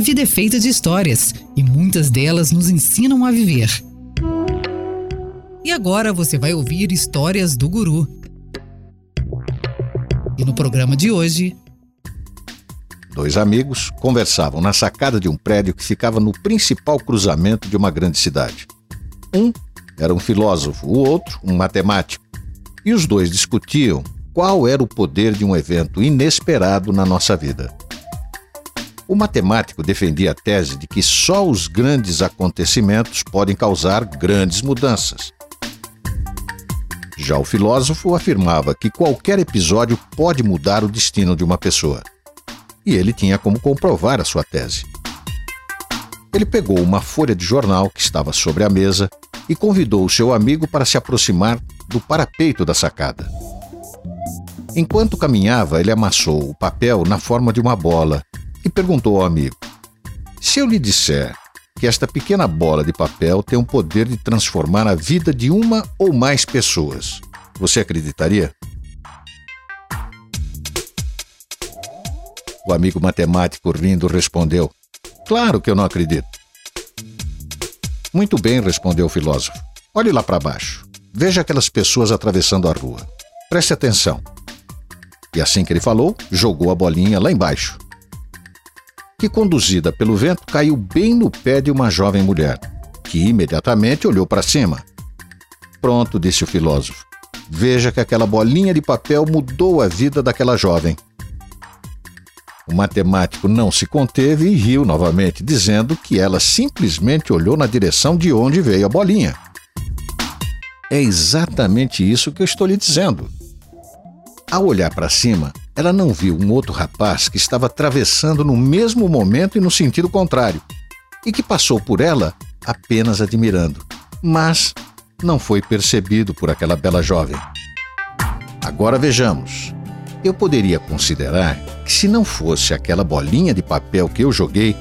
vida é feita de histórias e muitas delas nos ensinam a viver. E agora você vai ouvir histórias do Guru. E no programa de hoje. Dois amigos conversavam na sacada de um prédio que ficava no principal cruzamento de uma grande cidade. Um era um filósofo, o outro, um matemático. E os dois discutiam qual era o poder de um evento inesperado na nossa vida. O matemático defendia a tese de que só os grandes acontecimentos podem causar grandes mudanças. Já o filósofo afirmava que qualquer episódio pode mudar o destino de uma pessoa. E ele tinha como comprovar a sua tese. Ele pegou uma folha de jornal que estava sobre a mesa e convidou o seu amigo para se aproximar do parapeito da sacada. Enquanto caminhava, ele amassou o papel na forma de uma bola e perguntou ao amigo: Se eu lhe disser que esta pequena bola de papel tem o poder de transformar a vida de uma ou mais pessoas, você acreditaria? O amigo matemático rindo respondeu: Claro que eu não acredito. Muito bem, respondeu o filósofo. Olhe lá para baixo. Veja aquelas pessoas atravessando a rua. Preste atenção. E assim que ele falou, jogou a bolinha lá embaixo. Que, conduzida pelo vento, caiu bem no pé de uma jovem mulher, que imediatamente olhou para cima. Pronto, disse o filósofo. Veja que aquela bolinha de papel mudou a vida daquela jovem. O matemático não se conteve e riu novamente, dizendo que ela simplesmente olhou na direção de onde veio a bolinha. É exatamente isso que eu estou lhe dizendo. Ao olhar para cima, ela não viu um outro rapaz que estava atravessando no mesmo momento e no sentido contrário, e que passou por ela apenas admirando, mas não foi percebido por aquela bela jovem. Agora vejamos. Eu poderia considerar que, se não fosse aquela bolinha de papel que eu joguei,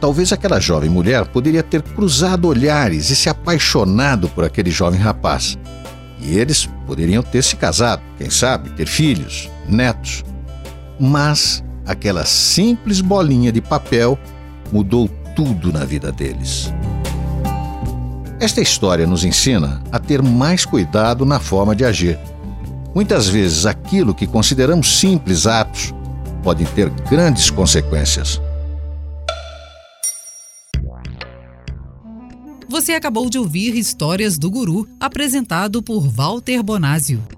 talvez aquela jovem mulher poderia ter cruzado olhares e se apaixonado por aquele jovem rapaz. E eles poderiam ter se casado, quem sabe, ter filhos, netos. Mas aquela simples bolinha de papel mudou tudo na vida deles. Esta história nos ensina a ter mais cuidado na forma de agir Muitas vezes aquilo que consideramos simples atos podem ter grandes consequências. Você acabou de ouvir Histórias do Guru, apresentado por Walter Bonásio.